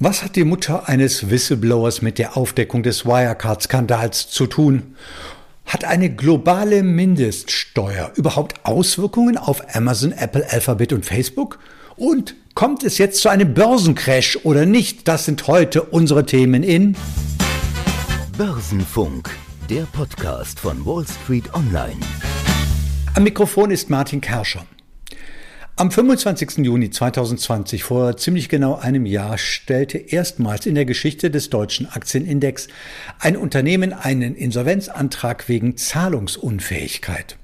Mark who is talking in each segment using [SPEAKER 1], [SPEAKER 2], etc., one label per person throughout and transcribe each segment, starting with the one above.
[SPEAKER 1] Was hat die Mutter eines Whistleblowers mit der Aufdeckung des Wirecard-Skandals zu tun? Hat eine globale Mindeststeuer überhaupt Auswirkungen auf Amazon, Apple, Alphabet und Facebook? Und kommt es jetzt zu einem Börsencrash oder nicht? Das sind heute unsere Themen in
[SPEAKER 2] Börsenfunk, der Podcast von Wall Street Online.
[SPEAKER 1] Am Mikrofon ist Martin Kerscher. Am 25. Juni 2020, vor ziemlich genau einem Jahr, stellte erstmals in der Geschichte des deutschen Aktienindex ein Unternehmen einen Insolvenzantrag wegen Zahlungsunfähigkeit.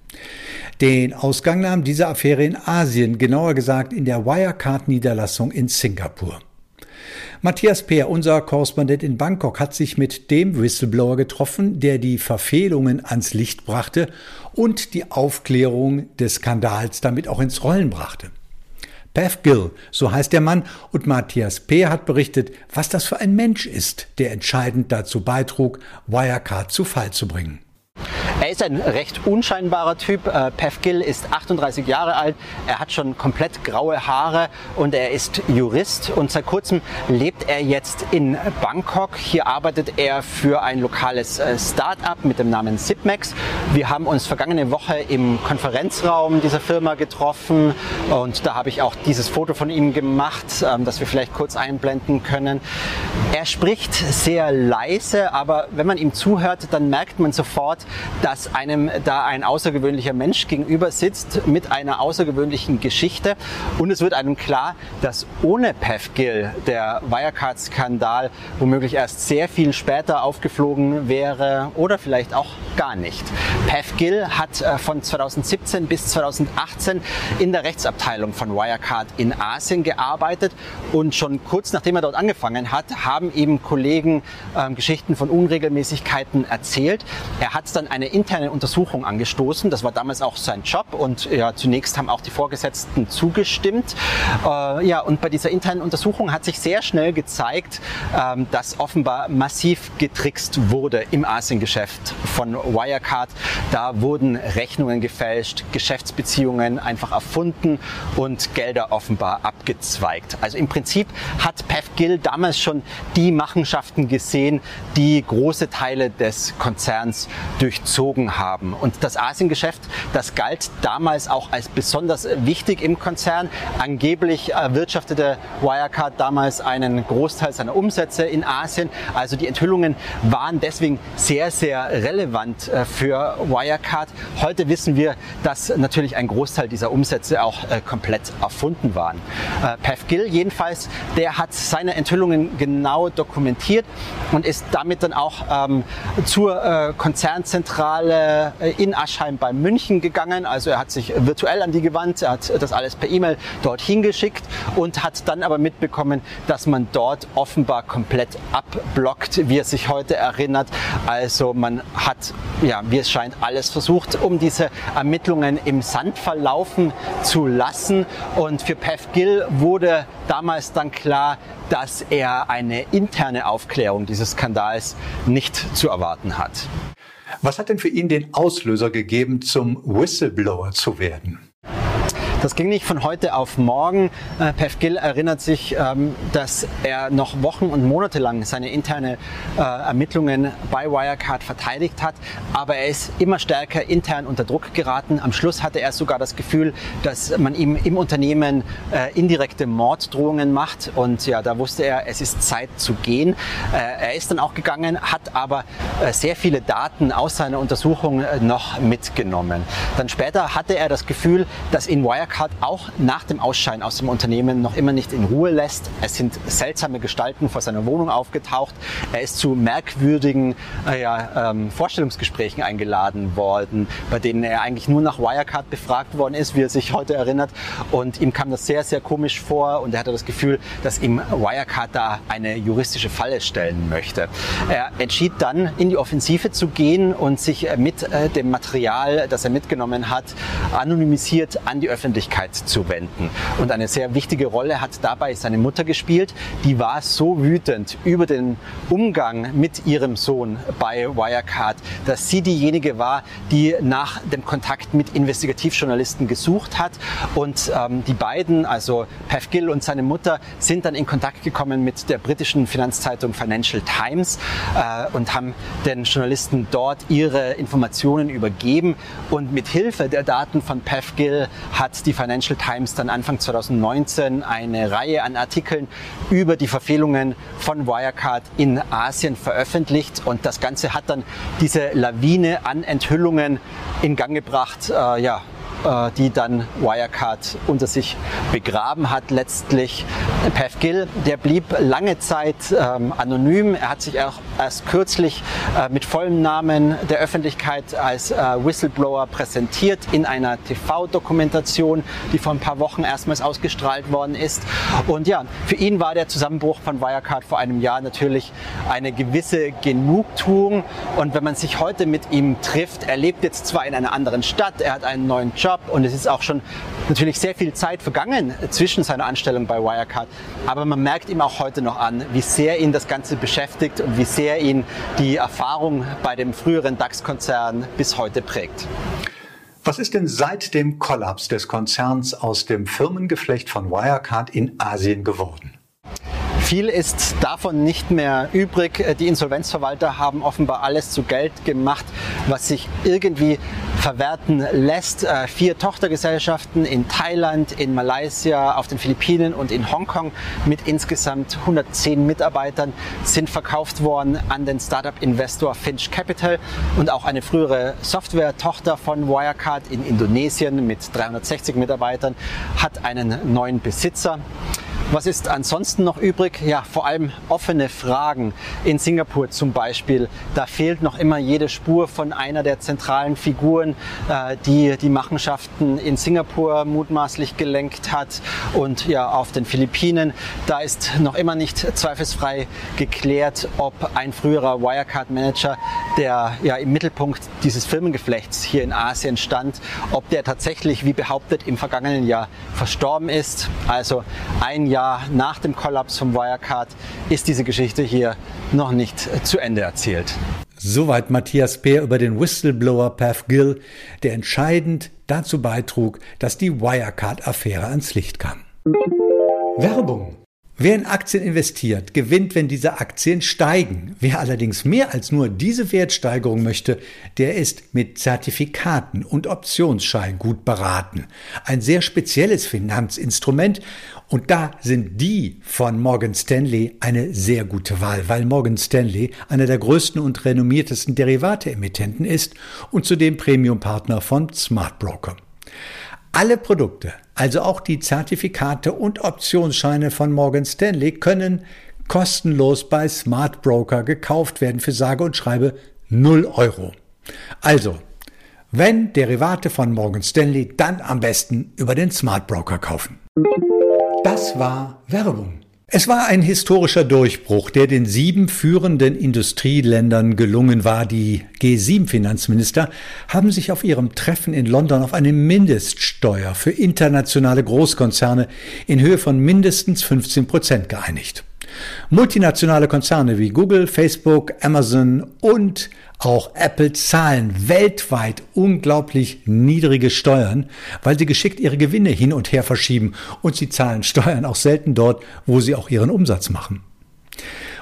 [SPEAKER 1] Den Ausgang nahm diese Affäre in Asien, genauer gesagt in der Wirecard-Niederlassung in Singapur. Matthias Peer, unser Korrespondent in Bangkok, hat sich mit dem Whistleblower getroffen, der die Verfehlungen ans Licht brachte und die Aufklärung des Skandals damit auch ins Rollen brachte. Pav Gill, so heißt der Mann, und Matthias Peer hat berichtet, was das für ein Mensch ist, der entscheidend dazu beitrug, Wirecard zu Fall zu bringen.
[SPEAKER 3] Er ist ein recht unscheinbarer Typ. Äh, Pev Gill ist 38 Jahre alt. Er hat schon komplett graue Haare und er ist Jurist. Und seit kurzem lebt er jetzt in Bangkok. Hier arbeitet er für ein lokales äh, Start-up mit dem Namen Zipmax. Wir haben uns vergangene Woche im Konferenzraum dieser Firma getroffen und da habe ich auch dieses Foto von ihm gemacht, ähm, das wir vielleicht kurz einblenden können. Er spricht sehr leise, aber wenn man ihm zuhört, dann merkt man sofort, dass einem da ein außergewöhnlicher Mensch gegenüber sitzt mit einer außergewöhnlichen Geschichte. Und es wird einem klar, dass ohne Gill der Wirecard-Skandal womöglich erst sehr viel später aufgeflogen wäre oder vielleicht auch gar nicht. Gill hat äh, von 2017 bis 2018 in der Rechtsabteilung von Wirecard in Asien gearbeitet und schon kurz nachdem er dort angefangen hat, haben eben Kollegen äh, Geschichten von Unregelmäßigkeiten erzählt. Er hat dann eine interne Untersuchung angestoßen. Das war damals auch sein Job und ja, zunächst haben auch die Vorgesetzten zugestimmt. Äh, ja, und bei dieser internen Untersuchung hat sich sehr schnell gezeigt, ähm, dass offenbar massiv getrickst wurde im Asiengeschäft von Wirecard. Da wurden Rechnungen gefälscht, Geschäftsbeziehungen einfach erfunden und Gelder offenbar abgezweigt. Also im Prinzip hat Pev Gill damals schon die Machenschaften gesehen, die große Teile des Konzerns durchzogen haben. Und das Asiengeschäft, das galt damals auch als besonders wichtig im Konzern. Angeblich erwirtschaftete Wirecard damals einen Großteil seiner Umsätze in Asien. Also die Enthüllungen waren deswegen sehr, sehr relevant äh, für Wirecard. Heute wissen wir, dass natürlich ein Großteil dieser Umsätze auch äh, komplett erfunden waren. Äh, Pev Gill jedenfalls, der hat seine Enthüllungen genau dokumentiert und ist damit dann auch ähm, zur äh, Konzernzentrale Zentrale äh, in Aschheim bei München gegangen. Also er hat sich virtuell an die gewandt, er hat das alles per E-Mail dorthin geschickt und hat dann aber mitbekommen, dass man dort offenbar komplett abblockt, wie er sich heute erinnert. Also man hat, ja, wie es scheint, alles versucht, um diese Ermittlungen im Sand verlaufen zu lassen. Und für Pev Gill wurde damals dann klar, dass er eine interne Aufklärung dieses Skandals nicht zu erwarten hat.
[SPEAKER 1] Was hat denn für ihn den Auslöser gegeben, zum Whistleblower zu werden?
[SPEAKER 3] Das ging nicht von heute auf morgen. Äh, Pev Gill erinnert sich, ähm, dass er noch Wochen und Monate lang seine interne äh, Ermittlungen bei Wirecard verteidigt hat, aber er ist immer stärker intern unter Druck geraten. Am Schluss hatte er sogar das Gefühl, dass man ihm im Unternehmen äh, indirekte Morddrohungen macht und ja, da wusste er, es ist Zeit zu gehen. Er ist dann auch gegangen, hat aber sehr viele Daten aus seiner Untersuchung noch mitgenommen. Dann später hatte er das Gefühl, dass in Wirecard Wirecard auch nach dem Ausscheiden aus dem Unternehmen noch immer nicht in Ruhe lässt. Es sind seltsame Gestalten vor seiner Wohnung aufgetaucht. Er ist zu merkwürdigen äh, ja, ähm, Vorstellungsgesprächen eingeladen worden, bei denen er eigentlich nur nach Wirecard befragt worden ist, wie er sich heute erinnert. Und ihm kam das sehr, sehr komisch vor und er hatte das Gefühl, dass ihm Wirecard da eine juristische Falle stellen möchte. Er entschied dann, in die Offensive zu gehen und sich mit äh, dem Material, das er mitgenommen hat, anonymisiert an die Öffentlichkeit Öffentlichkeit zu wenden. Und eine sehr wichtige Rolle hat dabei seine Mutter gespielt. Die war so wütend über den Umgang mit ihrem Sohn bei Wirecard, dass sie diejenige war, die nach dem Kontakt mit Investigativjournalisten gesucht hat. Und ähm, die beiden, also Pev Gill und seine Mutter, sind dann in Kontakt gekommen mit der britischen Finanzzeitung Financial Times äh, und haben den Journalisten dort ihre Informationen übergeben. Und mit Hilfe der Daten von Pev Gill hat die Financial Times dann Anfang 2019 eine Reihe an Artikeln über die Verfehlungen von Wirecard in Asien veröffentlicht. Und das Ganze hat dann diese Lawine an Enthüllungen in Gang gebracht, äh, ja, die dann Wirecard unter sich begraben hat letztlich. Pev Gill, der blieb lange Zeit ähm, anonym. Er hat sich auch erst kürzlich äh, mit vollem Namen der Öffentlichkeit als äh, Whistleblower präsentiert in einer TV-Dokumentation, die vor ein paar Wochen erstmals ausgestrahlt worden ist. Und ja, für ihn war der Zusammenbruch von Wirecard vor einem Jahr natürlich eine gewisse Genugtuung. Und wenn man sich heute mit ihm trifft, er lebt jetzt zwar in einer anderen Stadt, er hat einen neuen Job, Job und es ist auch schon natürlich sehr viel Zeit vergangen zwischen seiner Anstellung bei Wirecard. Aber man merkt ihm auch heute noch an, wie sehr ihn das Ganze beschäftigt und wie sehr ihn die Erfahrung bei dem früheren DAX-Konzern bis heute prägt.
[SPEAKER 1] Was ist denn seit dem Kollaps des Konzerns aus dem Firmengeflecht von Wirecard in Asien geworden?
[SPEAKER 3] Viel ist davon nicht mehr übrig. Die Insolvenzverwalter haben offenbar alles zu Geld gemacht, was sich irgendwie verwerten lässt. Äh, vier Tochtergesellschaften in Thailand, in Malaysia, auf den Philippinen und in Hongkong mit insgesamt 110 Mitarbeitern sind verkauft worden an den Startup-Investor Finch Capital und auch eine frühere Software-Tochter von Wirecard in Indonesien mit 360 Mitarbeitern hat einen neuen Besitzer. Was ist ansonsten noch übrig? Ja, vor allem offene Fragen. In Singapur zum Beispiel, da fehlt noch immer jede Spur von einer der zentralen Figuren, äh, die die Machenschaften in Singapur mutmaßlich gelenkt hat. Und ja, auf den Philippinen, da ist noch immer nicht zweifelsfrei geklärt, ob ein früherer Wirecard-Manager, der ja im Mittelpunkt dieses Firmengeflechts hier in Asien stand, ob der tatsächlich, wie behauptet, im vergangenen Jahr verstorben ist. Also ein Jahr nach dem Kollaps vom Wirecard ist diese Geschichte hier noch nicht zu Ende erzählt.
[SPEAKER 1] Soweit Matthias Peer über den Whistleblower Path Gill, der entscheidend dazu beitrug, dass die Wirecard-Affäre ans Licht kam. Werbung Wer in Aktien investiert, gewinnt, wenn diese Aktien steigen. Wer allerdings mehr als nur diese Wertsteigerung möchte, der ist mit Zertifikaten und Optionsschein gut beraten. Ein sehr spezielles Finanzinstrument und da sind die von Morgan Stanley eine sehr gute Wahl, weil Morgan Stanley einer der größten und renommiertesten Derivate-Emittenten ist und zudem Premium-Partner von Smart Broker. Alle Produkte, also auch die Zertifikate und Optionsscheine von Morgan Stanley, können kostenlos bei Smart Broker gekauft werden für sage und schreibe 0 Euro. Also, wenn Derivate von Morgan Stanley, dann am besten über den Smart Broker kaufen. Das war Werbung. Es war ein historischer Durchbruch, der den sieben führenden Industrieländern gelungen war. Die G7-Finanzminister haben sich auf ihrem Treffen in London auf eine Mindeststeuer für internationale Großkonzerne in Höhe von mindestens 15 Prozent geeinigt. Multinationale Konzerne wie Google, Facebook, Amazon und auch Apple zahlen weltweit unglaublich niedrige Steuern, weil sie geschickt ihre Gewinne hin und her verschieben und sie zahlen Steuern auch selten dort, wo sie auch ihren Umsatz machen.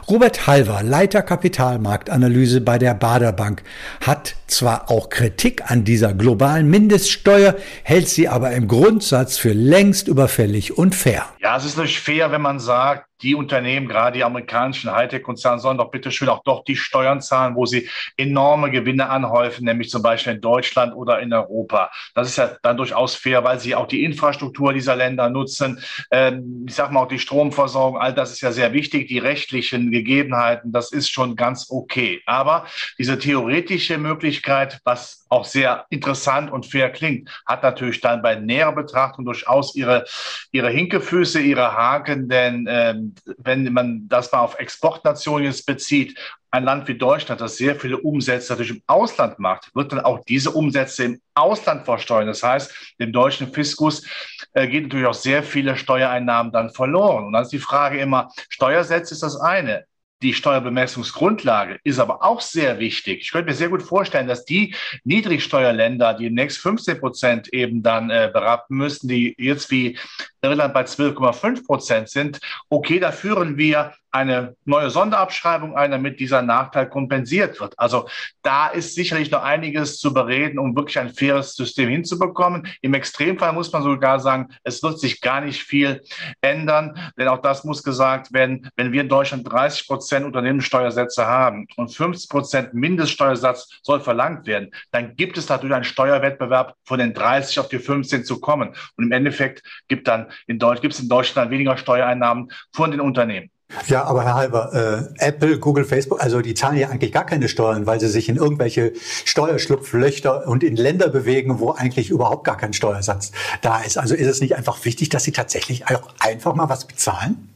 [SPEAKER 1] Robert Halver, Leiter Kapitalmarktanalyse bei der Baderbank, hat zwar auch Kritik an dieser globalen Mindeststeuer, hält sie aber im Grundsatz für längst überfällig und fair.
[SPEAKER 4] Ja, es ist nicht fair, wenn man sagt, die Unternehmen, gerade die amerikanischen Hightech-Konzerne, sollen doch bitte schön auch doch die Steuern zahlen, wo sie enorme Gewinne anhäufen, nämlich zum Beispiel in Deutschland oder in Europa. Das ist ja dann durchaus fair, weil sie auch die Infrastruktur dieser Länder nutzen. Ähm, ich sage mal auch die Stromversorgung, all das ist ja sehr wichtig. Die rechtlichen Gegebenheiten, das ist schon ganz okay. Aber diese theoretische Möglichkeit, was auch sehr interessant und fair klingt, hat natürlich dann bei näherer Betrachtung durchaus ihre, ihre Hinkefüße, ihre Haken, denn ähm, wenn man das mal auf Exportnationen jetzt bezieht, ein Land wie Deutschland, das sehr viele Umsätze natürlich im Ausland macht, wird dann auch diese Umsätze im Ausland versteuern. Das heißt, dem deutschen Fiskus äh, geht natürlich auch sehr viele Steuereinnahmen dann verloren. Und dann ist die Frage immer, Steuersätze ist das eine. Die Steuerbemessungsgrundlage ist aber auch sehr wichtig. Ich könnte mir sehr gut vorstellen, dass die Niedrigsteuerländer, die demnächst 15 Prozent eben dann äh, berappen müssen, die jetzt wie Irland bei 12,5 Prozent sind, okay, da führen wir eine neue Sonderabschreibung ein, damit dieser Nachteil kompensiert wird. Also da ist sicherlich noch einiges zu bereden, um wirklich ein faires System hinzubekommen. Im Extremfall muss man sogar sagen, es wird sich gar nicht viel ändern, denn auch das muss gesagt werden, wenn wir in Deutschland 30 Prozent Unternehmenssteuersätze haben und 50 Prozent Mindeststeuersatz soll verlangt werden, dann gibt es natürlich einen Steuerwettbewerb von den 30 auf die 15 zu kommen. Und im Endeffekt gibt dann in Deutschland, gibt es in Deutschland weniger Steuereinnahmen von den Unternehmen.
[SPEAKER 1] Ja, aber Herr Halber, äh, Apple, Google, Facebook, also die zahlen ja eigentlich gar keine Steuern, weil sie sich in irgendwelche Steuerschlupflöcher und in Länder bewegen, wo eigentlich überhaupt gar kein Steuersatz da ist. Also ist es nicht einfach wichtig, dass sie tatsächlich auch einfach mal was bezahlen?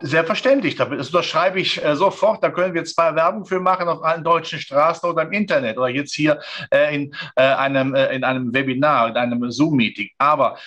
[SPEAKER 4] Selbstverständlich, das unterschreibe ich äh, sofort. Da können wir zwei Werbung für machen auf allen deutschen Straßen oder im Internet oder jetzt hier äh, in, äh, einem, in einem Webinar, in einem Zoom-Meeting. Aber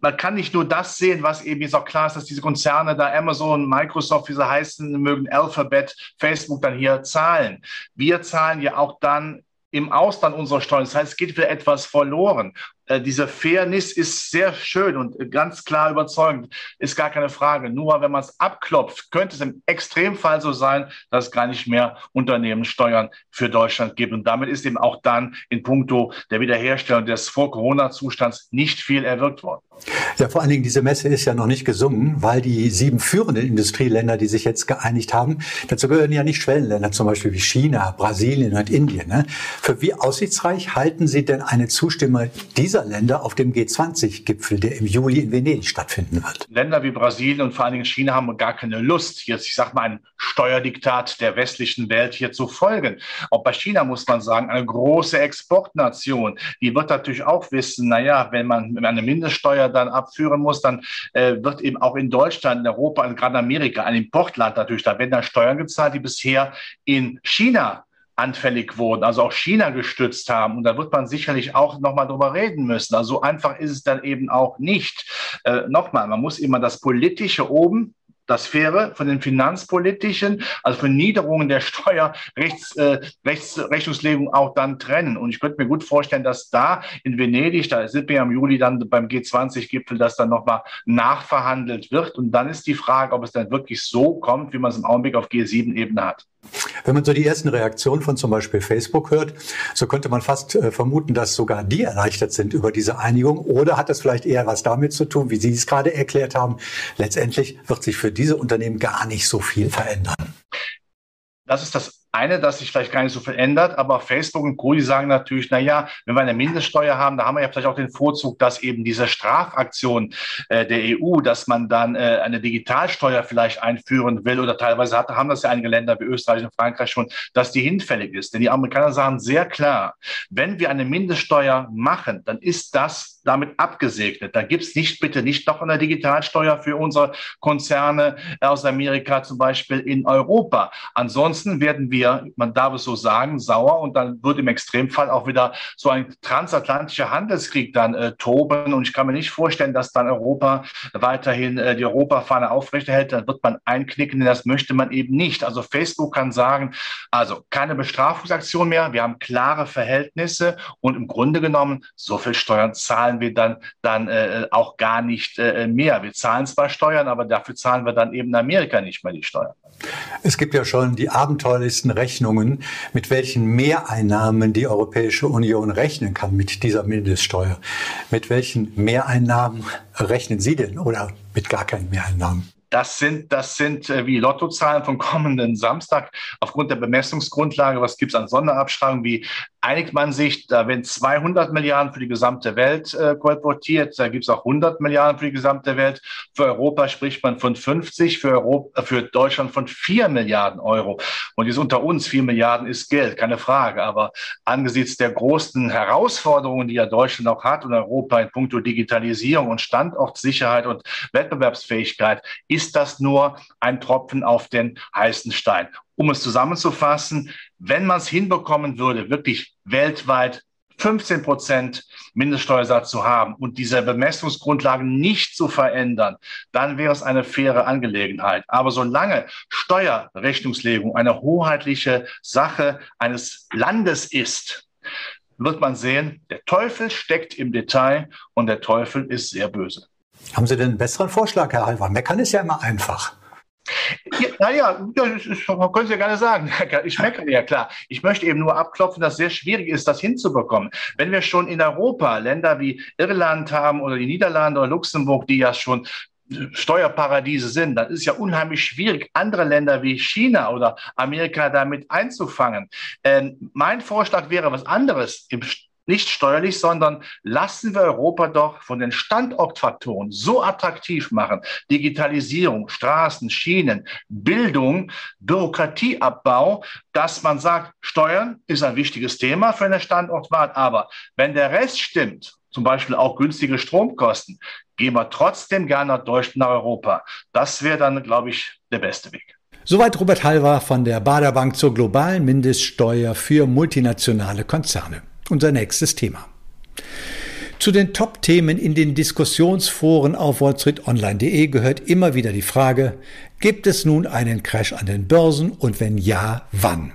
[SPEAKER 4] man kann nicht nur das sehen, was eben jetzt auch klar ist, dass diese Konzerne da Amazon, Microsoft, wie sie heißen mögen, Alphabet, Facebook dann hier zahlen. Wir zahlen ja auch dann im Ausland unsere Steuern. Das heißt, es geht wieder etwas verloren. Äh, diese Fairness ist sehr schön und ganz klar überzeugend, ist gar keine Frage. Nur wenn man es abklopft, könnte es im Extremfall so sein, dass es gar nicht mehr Unternehmenssteuern für Deutschland gibt. Und damit ist eben auch dann in puncto der Wiederherstellung des Vor-Corona-Zustands nicht viel erwirkt worden.
[SPEAKER 1] Ja, vor allen Dingen, diese Messe ist ja noch nicht gesungen, weil die sieben führenden Industrieländer, die sich jetzt geeinigt haben, dazu gehören ja nicht Schwellenländer, zum Beispiel wie China, Brasilien und Indien. Ne? Für wie aussichtsreich halten Sie denn eine Zustimmung dieser Länder auf dem G20-Gipfel, der im Juli in Venedig stattfinden wird.
[SPEAKER 4] Länder wie Brasilien und vor allen Dingen China haben gar keine Lust, jetzt, ich sage mal, ein Steuerdiktat der westlichen Welt hier zu folgen. Auch bei China muss man sagen, eine große Exportnation, die wird natürlich auch wissen, naja, wenn man eine Mindeststeuer dann abführen muss, dann äh, wird eben auch in Deutschland, in Europa und gerade Amerika ein Importland natürlich, da werden dann Steuern gezahlt, die bisher in China anfällig wurden, also auch China gestützt haben. Und da wird man sicherlich auch nochmal drüber reden müssen. Also so einfach ist es dann eben auch nicht. Äh, nochmal, man muss immer das Politische oben das Faire von den finanzpolitischen, also von Niederungen der Steuerrechts, äh, Rechtsrechnungslegung auch dann trennen. Und ich könnte mir gut vorstellen, dass da in Venedig, da sind wir ja im Juli dann beim G20-Gipfel, dass dann nochmal nachverhandelt wird. Und dann ist die Frage, ob es dann wirklich so kommt, wie man es im Augenblick auf G7-Ebene hat.
[SPEAKER 1] Wenn man so die ersten Reaktionen von zum Beispiel Facebook hört, so könnte man fast äh, vermuten, dass sogar die erleichtert sind über diese Einigung. Oder hat das vielleicht eher was damit zu tun, wie Sie es gerade erklärt haben? Letztendlich wird sich für diese Unternehmen gar nicht so viel verändern.
[SPEAKER 4] Das ist das eine, dass sich vielleicht gar nicht so viel ändert, aber Facebook und Co. sagen natürlich, na ja, wenn wir eine Mindeststeuer haben, da haben wir ja vielleicht auch den Vorzug, dass eben diese Strafaktion äh, der EU, dass man dann äh, eine Digitalsteuer vielleicht einführen will oder teilweise hat, haben das ja einige Länder wie Österreich und Frankreich schon, dass die hinfällig ist. Denn die Amerikaner sagen sehr klar, wenn wir eine Mindeststeuer machen, dann ist das damit abgesegnet. Da gibt es nicht, bitte nicht noch eine Digitalsteuer für unsere Konzerne aus Amerika, zum Beispiel in Europa. Ansonsten werden wir, man darf es so sagen, sauer und dann wird im Extremfall auch wieder so ein transatlantischer Handelskrieg dann äh, toben. Und ich kann mir nicht vorstellen, dass dann Europa weiterhin äh, die Europafahne aufrechterhält. Dann wird man einknicken, denn das möchte man eben nicht. Also Facebook kann sagen, also keine Bestrafungsaktion mehr. Wir haben klare Verhältnisse und im Grunde genommen so viel Steuern zahlen zahlen wir dann, dann äh, auch gar nicht äh, mehr. Wir zahlen zwar Steuern, aber dafür zahlen wir dann eben in Amerika nicht mehr die Steuern.
[SPEAKER 1] Es gibt ja schon die abenteuerlichsten Rechnungen, mit welchen Mehreinnahmen die Europäische Union rechnen kann mit dieser Mindeststeuer. Mit welchen Mehreinnahmen rechnen Sie denn oder mit gar keinen Mehreinnahmen?
[SPEAKER 4] Das sind, das sind äh, wie Lottozahlen vom kommenden Samstag aufgrund der Bemessungsgrundlage. Was gibt es an Sonderabschreibungen wie einigt man sich, da werden 200 Milliarden für die gesamte Welt äh, kolportiert, da gibt es auch 100 Milliarden für die gesamte Welt. Für Europa spricht man von 50, für, Europa, für Deutschland von 4 Milliarden Euro. Und jetzt unter uns, 4 Milliarden ist Geld, keine Frage. Aber angesichts der großen Herausforderungen, die ja Deutschland auch hat und Europa in puncto Digitalisierung und Standortsicherheit und Wettbewerbsfähigkeit, ist das nur ein Tropfen auf den heißen Stein. Um es zusammenzufassen, wenn man es hinbekommen würde, wirklich weltweit 15 Prozent Mindeststeuersatz zu haben und diese Bemessungsgrundlagen nicht zu verändern, dann wäre es eine faire Angelegenheit. Aber solange Steuerrechnungslegung eine hoheitliche Sache eines Landes ist, wird man sehen, der Teufel steckt im Detail und der Teufel ist sehr böse.
[SPEAKER 1] Haben Sie denn einen besseren Vorschlag, Herr Halver? Meckern ist ja immer einfach.
[SPEAKER 4] Ja, naja, das können Sie ja gerne sagen. Ich meckere ja klar. Ich möchte eben nur abklopfen, dass es sehr schwierig ist, das hinzubekommen. Wenn wir schon in Europa Länder wie Irland haben oder die Niederlande oder Luxemburg, die ja schon Steuerparadiese sind, dann ist es ja unheimlich schwierig, andere Länder wie China oder Amerika damit einzufangen. Ähm, mein Vorschlag wäre was anderes im nicht steuerlich, sondern lassen wir Europa doch von den Standortfaktoren so attraktiv machen. Digitalisierung, Straßen, Schienen, Bildung, Bürokratieabbau, dass man sagt, Steuern ist ein wichtiges Thema für eine Standortwahl. Aber wenn der Rest stimmt, zum Beispiel auch günstige Stromkosten, gehen wir trotzdem gerne nach Deutschland, nach Europa. Das wäre dann, glaube ich, der beste Weg.
[SPEAKER 1] Soweit Robert Halver von der Baderbank zur globalen Mindeststeuer für multinationale Konzerne unser nächstes Thema. Zu den Top-Themen in den Diskussionsforen auf wallstreetonline.de gehört immer wieder die Frage, gibt es nun einen Crash an den Börsen und wenn ja, wann?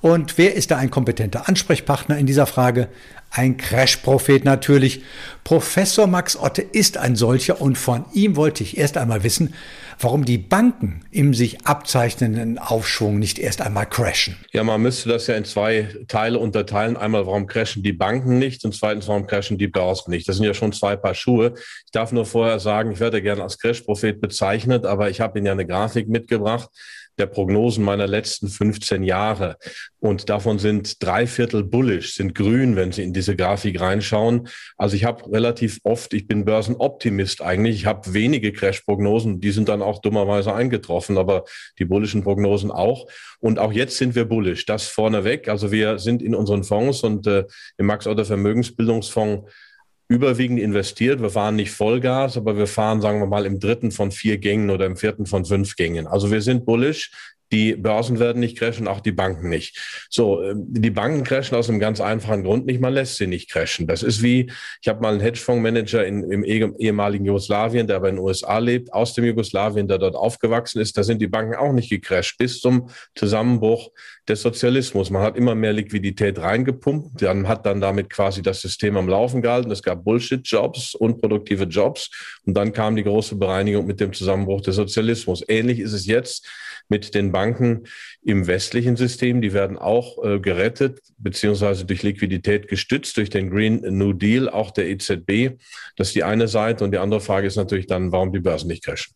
[SPEAKER 1] Und wer ist da ein kompetenter Ansprechpartner in dieser Frage? Ein Crash-Prophet natürlich. Professor Max Otte ist ein solcher und von ihm wollte ich erst einmal wissen, warum die Banken im sich abzeichnenden Aufschwung nicht erst einmal crashen.
[SPEAKER 5] Ja, man müsste das ja in zwei Teile unterteilen. Einmal, warum crashen die Banken nicht und zweitens, warum crashen die Börsen nicht. Das sind ja schon zwei Paar Schuhe. Ich darf nur vorher sagen, ich werde gerne als Crash-Prophet bezeichnet, aber ich habe Ihnen ja eine Grafik mitgebracht der Prognosen meiner letzten 15 Jahre. Und davon sind drei Viertel bullish, sind grün, wenn Sie in diese Grafik reinschauen. Also ich habe relativ oft, ich bin Börsenoptimist eigentlich, ich habe wenige Crash-Prognosen, die sind dann auch dummerweise eingetroffen, aber die bullischen Prognosen auch. Und auch jetzt sind wir bullish, das vorneweg. Also wir sind in unseren Fonds und äh, im Max-Otter Vermögensbildungsfonds überwiegend investiert. Wir fahren nicht Vollgas, aber wir fahren, sagen wir mal, im dritten von vier Gängen oder im vierten von fünf Gängen. Also wir sind bullish. Die Börsen werden nicht crashen, auch die Banken nicht. So, ähm, die Banken crashen aus einem ganz einfachen Grund nicht. Man lässt sie nicht crashen. Das ist wie, ich habe mal einen Hedgefondsmanager in, im ehemaligen Jugoslawien, der aber in den USA lebt, aus dem Jugoslawien, der dort aufgewachsen ist. Da sind die Banken auch nicht gecrashed bis zum Zusammenbruch des Sozialismus. Man hat immer mehr Liquidität reingepumpt. Man hat dann damit quasi das System am Laufen gehalten. Es gab Bullshit-Jobs, unproduktive Jobs. Und dann kam die große Bereinigung mit dem Zusammenbruch des Sozialismus. Ähnlich ist es jetzt mit den Banken im westlichen System. Die werden auch äh, gerettet beziehungsweise durch Liquidität gestützt durch den Green New Deal, auch der EZB. Das ist die eine Seite. Und die andere Frage ist natürlich dann, warum die Börsen nicht crashen.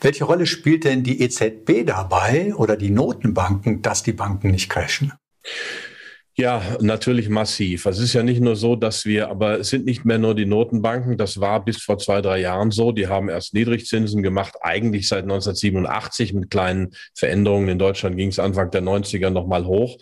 [SPEAKER 1] Welche Rolle spielt denn die EZB dabei oder die Notenbanken, dass die Banken nicht crashen?
[SPEAKER 5] Ja, natürlich massiv. Es ist ja nicht nur so, dass wir, aber es sind nicht mehr nur die Notenbanken. Das war bis vor zwei, drei Jahren so. Die haben erst Niedrigzinsen gemacht, eigentlich seit 1987 mit kleinen Veränderungen. In Deutschland ging es Anfang der 90er nochmal hoch.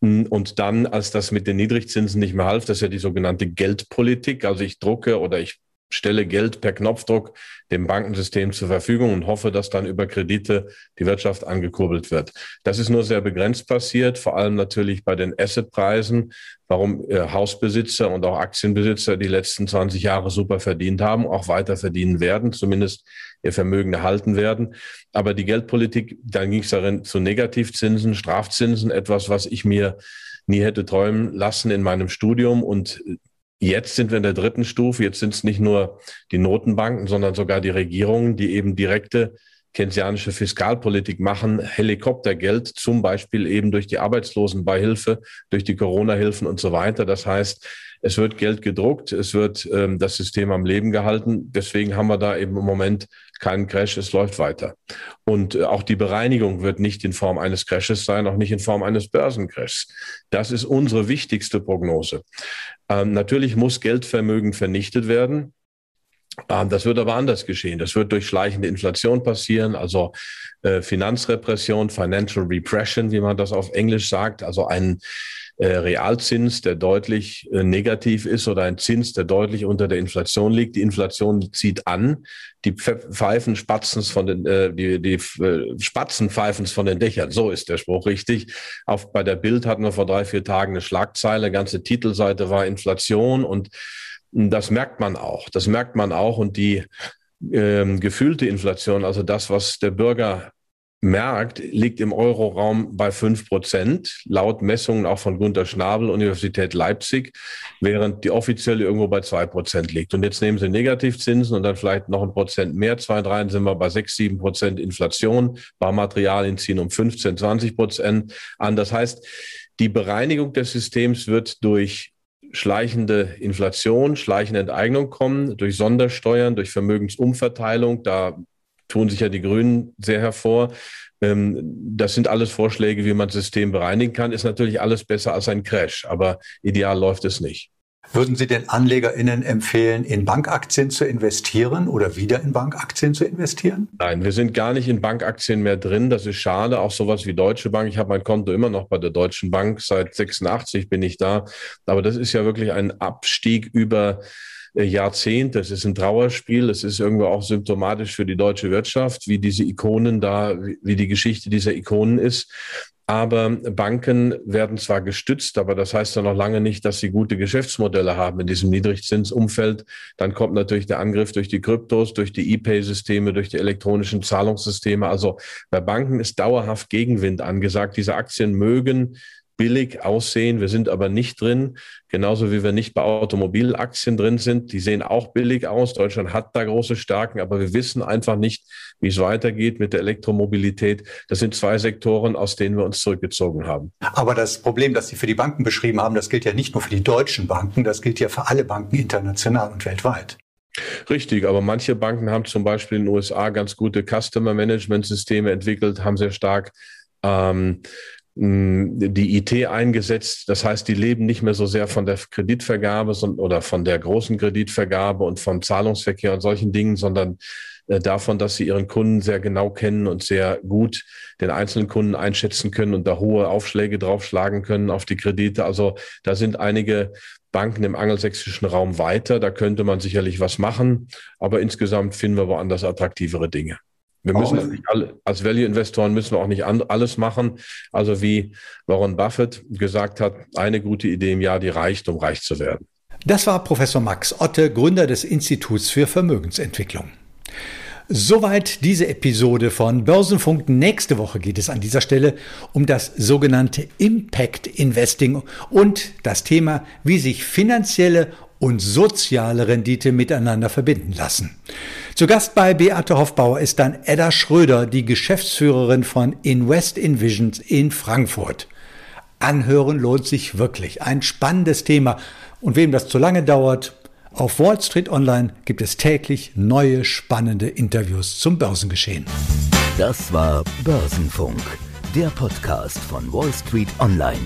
[SPEAKER 5] Und dann, als das mit den Niedrigzinsen nicht mehr half, das ist ja die sogenannte Geldpolitik. Also ich drucke oder ich stelle Geld per Knopfdruck dem Bankensystem zur Verfügung und hoffe, dass dann über Kredite die Wirtschaft angekurbelt wird. Das ist nur sehr begrenzt passiert, vor allem natürlich bei den Assetpreisen, warum äh, Hausbesitzer und auch Aktienbesitzer die letzten 20 Jahre super verdient haben, auch weiter verdienen werden, zumindest ihr Vermögen erhalten werden. Aber die Geldpolitik, dann ging es darin zu Negativzinsen, Strafzinsen, etwas, was ich mir nie hätte träumen lassen in meinem Studium und Jetzt sind wir in der dritten Stufe. Jetzt sind es nicht nur die Notenbanken, sondern sogar die Regierungen, die eben direkte keynesianische Fiskalpolitik machen, Helikoptergeld, zum Beispiel eben durch die Arbeitslosenbeihilfe, durch die Corona-Hilfen und so weiter. Das heißt, es wird Geld gedruckt, es wird ähm, das System am Leben gehalten. Deswegen haben wir da eben im Moment keinen Crash, es läuft weiter. Und äh, auch die Bereinigung wird nicht in Form eines Crashes sein, auch nicht in Form eines Börsencrashs. Das ist unsere wichtigste Prognose. Ähm, natürlich muss Geldvermögen vernichtet werden. Ähm, das wird aber anders geschehen. Das wird durch schleichende Inflation passieren, also äh, Finanzrepression, Financial Repression, wie man das auf Englisch sagt, also ein äh, Realzins, der deutlich äh, negativ ist oder ein Zins, der deutlich unter der Inflation liegt. Die Inflation zieht an, die Pfeifen spatzens von den, äh, die, die Spatzen pfeifens von den Dächern. So ist der Spruch richtig. Auf, bei der Bild hatten wir vor drei, vier Tagen eine Schlagzeile, ganze Titelseite war Inflation und das merkt man auch. Das merkt man auch. Und die ähm, gefühlte Inflation, also das, was der Bürger merkt, liegt im Euroraum bei fünf Prozent, laut Messungen auch von Gunter Schnabel, Universität Leipzig, während die offizielle irgendwo bei zwei Prozent liegt. Und jetzt nehmen Sie Negativzinsen und dann vielleicht noch ein Prozent mehr, zwei, drei, sind wir bei sechs, sieben Prozent Inflation. Baumaterialien ziehen um 15, 20 Prozent an. Das heißt, die Bereinigung des Systems wird durch schleichende Inflation, schleichende Enteignung kommen, durch Sondersteuern, durch Vermögensumverteilung. Da tun sich ja die Grünen sehr hervor. Ähm, das sind alles Vorschläge, wie man das System bereinigen kann. Ist natürlich alles besser als ein Crash, aber ideal läuft es nicht.
[SPEAKER 1] Würden Sie den AnlegerInnen empfehlen, in Bankaktien zu investieren oder wieder in Bankaktien zu investieren?
[SPEAKER 5] Nein, wir sind gar nicht in Bankaktien mehr drin. Das ist schade. Auch sowas wie Deutsche Bank. Ich habe mein Konto immer noch bei der Deutschen Bank. Seit 86 bin ich da. Aber das ist ja wirklich ein Abstieg über äh, Jahrzehnt. Das ist ein Trauerspiel. Das ist irgendwo auch symptomatisch für die deutsche Wirtschaft, wie diese Ikonen da, wie die Geschichte dieser Ikonen ist. Aber Banken werden zwar gestützt, aber das heißt ja noch lange nicht, dass sie gute Geschäftsmodelle haben in diesem Niedrigzinsumfeld. Dann kommt natürlich der Angriff durch die Kryptos, durch die E-Pay-Systeme, durch die elektronischen Zahlungssysteme. Also bei Banken ist dauerhaft Gegenwind angesagt. Diese Aktien mögen billig aussehen. Wir sind aber nicht drin, genauso wie wir nicht bei Automobilaktien drin sind. Die sehen auch billig aus. Deutschland hat da große Stärken, aber wir wissen einfach nicht, wie es weitergeht mit der Elektromobilität. Das sind zwei Sektoren, aus denen wir uns zurückgezogen haben.
[SPEAKER 1] Aber das Problem, das Sie für die Banken beschrieben haben, das gilt ja nicht nur für die deutschen Banken, das gilt ja für alle Banken international und weltweit.
[SPEAKER 5] Richtig, aber manche Banken haben zum Beispiel in den USA ganz gute Customer Management Systeme entwickelt, haben sehr stark ähm, die IT eingesetzt. Das heißt, die leben nicht mehr so sehr von der Kreditvergabe oder von der großen Kreditvergabe und vom Zahlungsverkehr und solchen Dingen, sondern davon, dass sie ihren Kunden sehr genau kennen und sehr gut den einzelnen Kunden einschätzen können und da hohe Aufschläge draufschlagen können auf die Kredite. Also da sind einige Banken im angelsächsischen Raum weiter. Da könnte man sicherlich was machen, aber insgesamt finden wir woanders attraktivere Dinge. Wir müssen nicht alle, als Value-Investoren müssen wir auch nicht alles machen. Also wie Warren Buffett gesagt hat, eine gute Idee im Jahr, die reicht, um reich zu werden.
[SPEAKER 1] Das war Professor Max Otte, Gründer des Instituts für Vermögensentwicklung. Soweit diese Episode von Börsenfunk. Nächste Woche geht es an dieser Stelle um das sogenannte Impact Investing und das Thema, wie sich finanzielle und soziale Rendite miteinander verbinden lassen. Zu Gast bei Beate Hoffbauer ist dann Edda Schröder, die Geschäftsführerin von Invest Invisions in Frankfurt. Anhören lohnt sich wirklich. Ein spannendes Thema. Und wem das zu lange dauert, auf Wall Street Online gibt es täglich neue spannende Interviews zum Börsengeschehen.
[SPEAKER 2] Das war Börsenfunk, der Podcast von Wall Street Online.